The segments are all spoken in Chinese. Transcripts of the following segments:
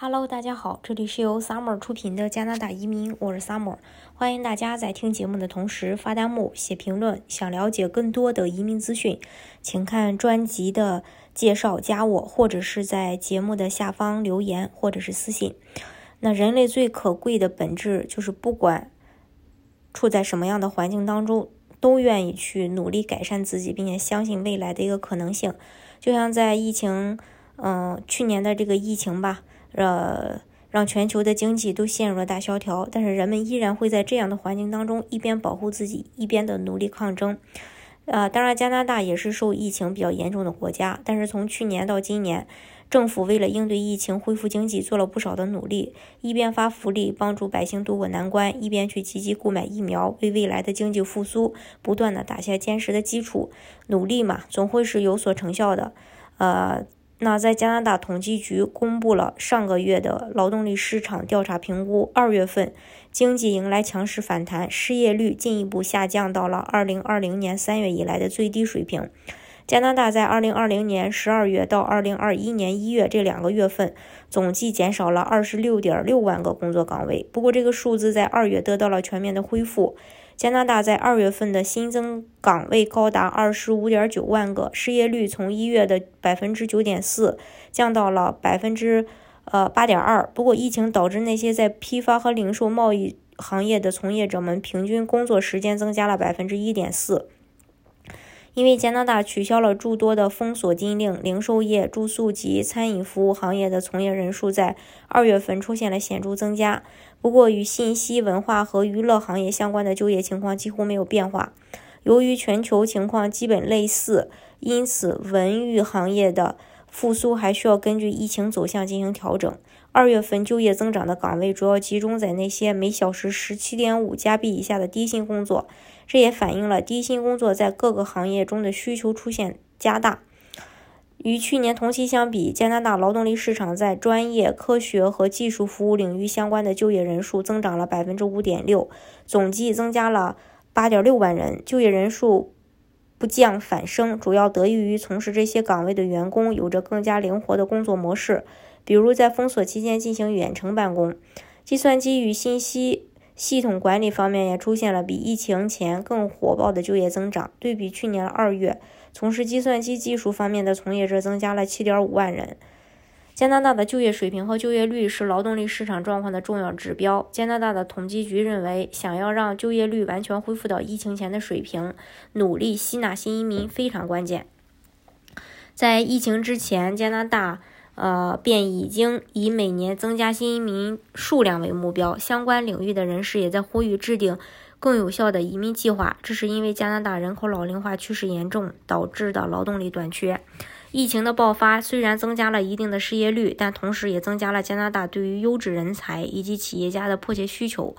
Hello，大家好，这里是由 Summer 出品的加拿大移民，我是 Summer，欢迎大家在听节目的同时发弹幕、写评论。想了解更多的移民资讯，请看专辑的介绍，加我，或者是在节目的下方留言，或者是私信。那人类最可贵的本质就是，不管处在什么样的环境当中，都愿意去努力改善自己，并且相信未来的一个可能性。就像在疫情，嗯，去年的这个疫情吧。呃，让全球的经济都陷入了大萧条，但是人们依然会在这样的环境当中一边保护自己，一边的努力抗争。呃，当然，加拿大也是受疫情比较严重的国家，但是从去年到今年，政府为了应对疫情、恢复经济，做了不少的努力，一边发福利帮助百姓渡过难关，一边去积极购买疫苗，为未来的经济复苏不断的打下坚实的基础。努力嘛，总会是有所成效的。呃。那在加拿大统计局公布了上个月的劳动力市场调查评估，二月份经济迎来强势反弹，失业率进一步下降到了二零二零年三月以来的最低水平。加拿大在二零二零年十二月到二零二一年一月这两个月份，总计减少了二十六点六万个工作岗位。不过，这个数字在二月得到了全面的恢复。加拿大在二月份的新增岗位高达二十五点九万个，失业率从一月的百分之九点四降到了百分之呃八点二。不过，疫情导致那些在批发和零售贸易行业的从业者们平均工作时间增加了百分之一点四。因为加拿大取消了诸多的封锁禁令，零售业、住宿及餐饮服务行业的从业人数在二月份出现了显著增加。不过，与信息文化和娱乐行业相关的就业情况几乎没有变化。由于全球情况基本类似，因此文娱行业的复苏还需要根据疫情走向进行调整。二月份就业增长的岗位主要集中在那些每小时十七点五加币以下的低薪工作。这也反映了低薪工作在各个行业中的需求出现加大。与去年同期相比，加拿大劳动力市场在专业、科学和技术服务领域相关的就业人数增长了百分之五点六，总计增加了八点六万人。就业人数不降反升，主要得益于从事这些岗位的员工有着更加灵活的工作模式，比如在封锁期间进行远程办公。计算机与信息。系统管理方面也出现了比疫情前更火爆的就业增长。对比去年二月，从事计算机技术方面的从业者增加了七点五万人。加拿大的就业水平和就业率是劳动力市场状况的重要指标。加拿大的统计局认为，想要让就业率完全恢复到疫情前的水平，努力吸纳新移民非常关键。在疫情之前，加拿大。呃，便已经以每年增加新移民数量为目标。相关领域的人士也在呼吁制定更有效的移民计划。这是因为加拿大人口老龄化趋势严重导致的劳动力短缺。疫情的爆发虽然增加了一定的失业率，但同时也增加了加拿大对于优质人才以及企业家的迫切需求。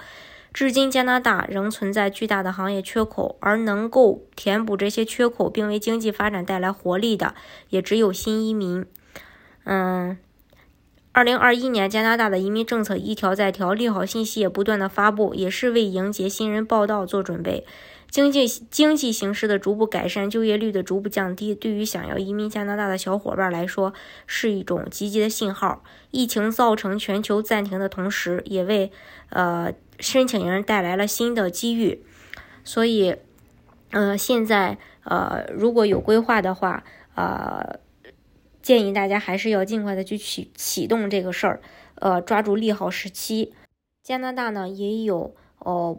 至今，加拿大仍存在巨大的行业缺口，而能够填补这些缺口并为经济发展带来活力的，也只有新移民。嗯，二零二一年加拿大的移民政策一条再条，利好信息也不断的发布，也是为迎接新人报道做准备。经济经济形势的逐步改善，就业率的逐步降低，对于想要移民加拿大的小伙伴来说是一种积极的信号。疫情造成全球暂停的同时，也为呃申请人带来了新的机遇。所以，呃，现在呃如果有规划的话，呃。建议大家还是要尽快的去启启动这个事儿，呃，抓住利好时期。加拿大呢也有呃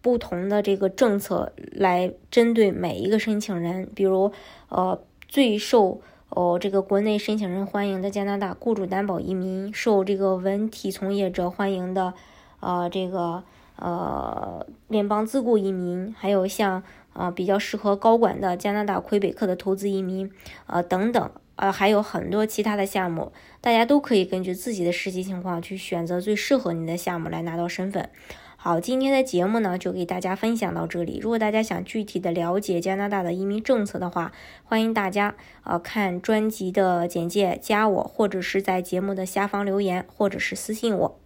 不同的这个政策来针对每一个申请人，比如呃最受哦这个国内申请人欢迎的加拿大雇主担保移民，受这个文体从业者欢迎的呃这个呃联邦自雇移民，还有像啊比较适合高管的加拿大魁北克的投资移民啊等等。呃，还有很多其他的项目，大家都可以根据自己的实际情况去选择最适合你的项目来拿到身份。好，今天的节目呢就给大家分享到这里。如果大家想具体的了解加拿大的移民政策的话，欢迎大家呃看专辑的简介，加我或者是在节目的下方留言，或者是私信我。